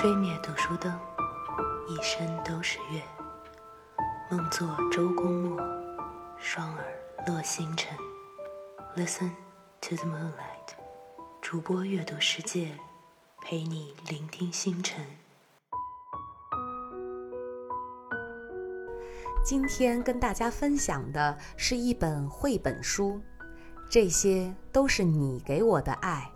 吹灭读书灯，一身都是月。梦作周公墨，双耳落星辰。Listen to the moonlight，主播阅读世界，陪你聆听星辰。今天跟大家分享的是一本绘本书，这些都是你给我的爱。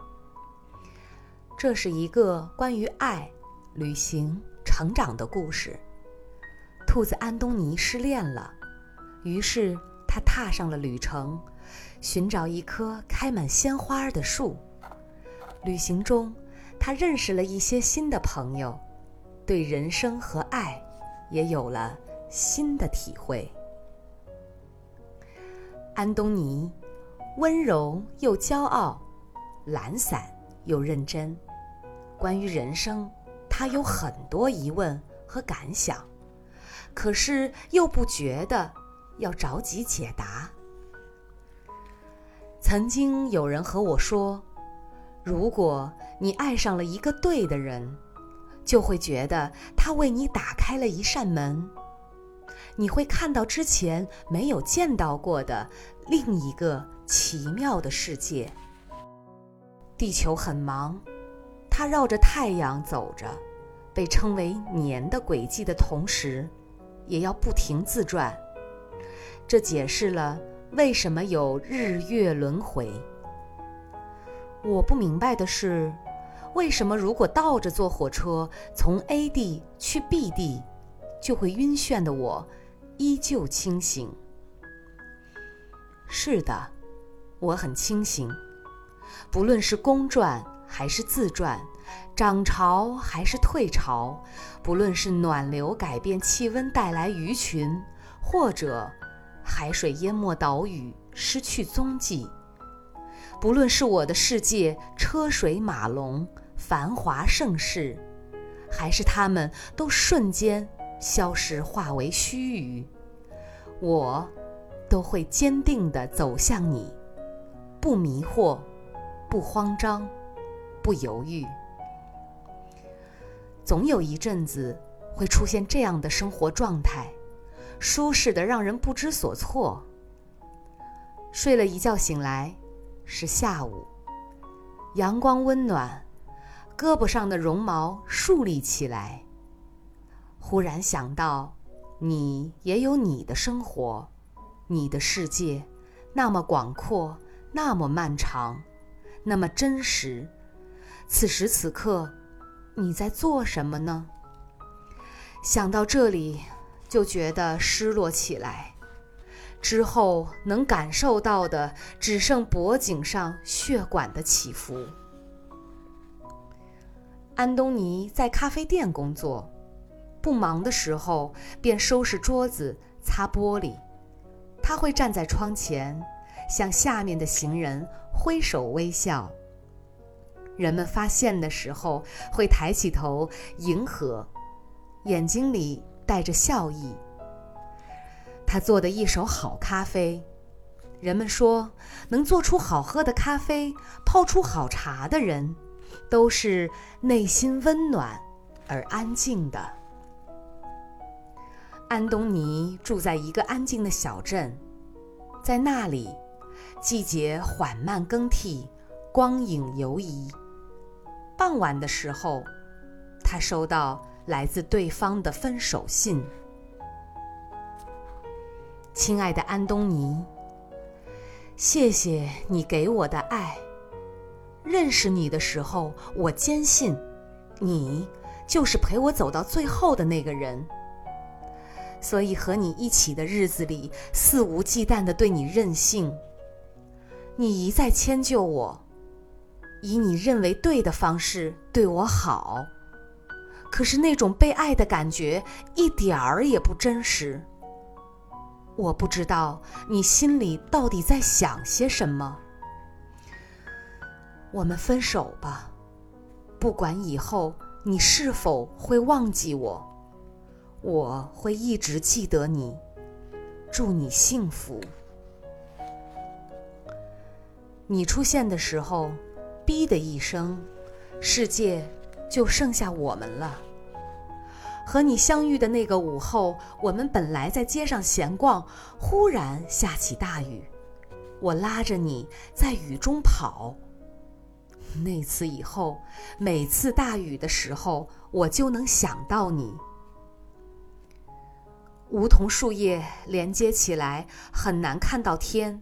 这是一个关于爱、旅行、成长的故事。兔子安东尼失恋了，于是他踏上了旅程，寻找一棵开满鲜花的树。旅行中，他认识了一些新的朋友，对人生和爱也有了。新的体会。安东尼，温柔又骄傲，懒散又认真。关于人生，他有很多疑问和感想，可是又不觉得要着急解答。曾经有人和我说：“如果你爱上了一个对的人，就会觉得他为你打开了一扇门。”你会看到之前没有见到过的另一个奇妙的世界。地球很忙，它绕着太阳走着，被称为年的轨迹的同时，也要不停自转。这解释了为什么有日月轮回。我不明白的是，为什么如果倒着坐火车从 A 地去 B 地，就会晕眩的我。依旧清醒。是的，我很清醒。不论是公转还是自转，涨潮还是退潮，不论是暖流改变气温带来鱼群，或者海水淹没岛屿失去踪迹，不论是我的世界车水马龙、繁华盛世，还是他们都瞬间。消失，化为须臾，我都会坚定地走向你，不迷惑，不慌张，不犹豫。总有一阵子会出现这样的生活状态，舒适的让人不知所措。睡了一觉醒来，是下午，阳光温暖，胳膊上的绒毛竖立起来。忽然想到，你也有你的生活，你的世界，那么广阔，那么漫长，那么真实。此时此刻，你在做什么呢？想到这里，就觉得失落起来。之后能感受到的，只剩脖颈上血管的起伏。安东尼在咖啡店工作。不忙的时候，便收拾桌子、擦玻璃。他会站在窗前，向下面的行人挥手微笑。人们发现的时候，会抬起头迎合，眼睛里带着笑意。他做的一手好咖啡，人们说，能做出好喝的咖啡、泡出好茶的人，都是内心温暖而安静的。安东尼住在一个安静的小镇，在那里，季节缓慢更替，光影游移。傍晚的时候，他收到来自对方的分手信：“亲爱的安东尼，谢谢你给我的爱。认识你的时候，我坚信，你就是陪我走到最后的那个人。”所以和你一起的日子里，肆无忌惮的对你任性。你一再迁就我，以你认为对的方式对我好。可是那种被爱的感觉一点儿也不真实。我不知道你心里到底在想些什么。我们分手吧，不管以后你是否会忘记我。我会一直记得你，祝你幸福。你出现的时候，哔的一声，世界就剩下我们了。和你相遇的那个午后，我们本来在街上闲逛，忽然下起大雨，我拉着你在雨中跑。那次以后，每次大雨的时候，我就能想到你。梧桐树叶连接起来，很难看到天。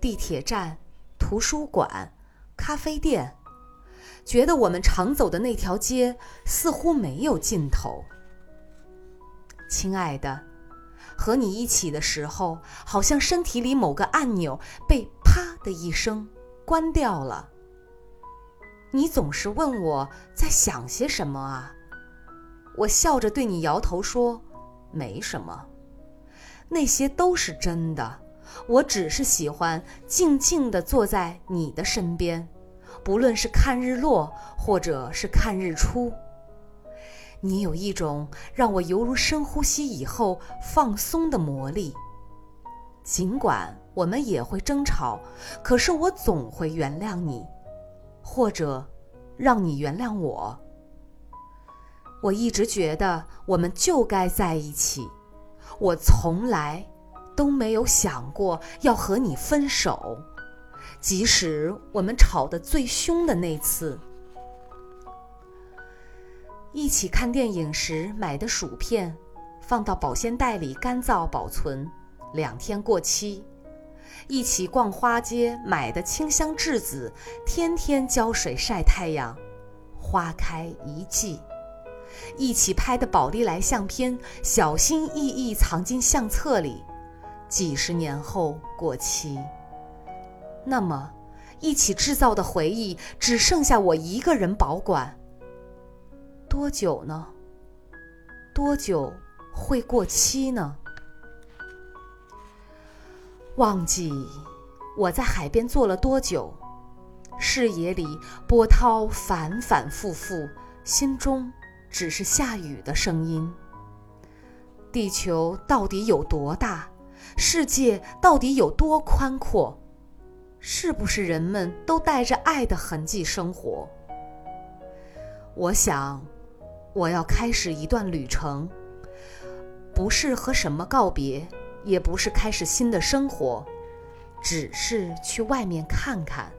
地铁站、图书馆、咖啡店。觉得我们常走的那条街似乎没有尽头。亲爱的，和你一起的时候，好像身体里某个按钮被“啪”的一声关掉了。你总是问我在想些什么啊？我笑着对你摇头说：“没什么，那些都是真的。我只是喜欢静静地坐在你的身边。”不论是看日落，或者是看日出，你有一种让我犹如深呼吸以后放松的魔力。尽管我们也会争吵，可是我总会原谅你，或者让你原谅我。我一直觉得我们就该在一起，我从来都没有想过要和你分手。即使我们吵得最凶的那次，一起看电影时买的薯片，放到保鲜袋里干燥保存，两天过期；一起逛花街买的清香栀子，天天浇水晒太阳，花开一季；一起拍的宝丽来相片，小心翼翼藏进相册里，几十年后过期。那么，一起制造的回忆只剩下我一个人保管。多久呢？多久会过期呢？忘记我在海边坐了多久，视野里波涛反反复复，心中只是下雨的声音。地球到底有多大？世界到底有多宽阔？是不是人们都带着爱的痕迹生活？我想，我要开始一段旅程，不是和什么告别，也不是开始新的生活，只是去外面看看。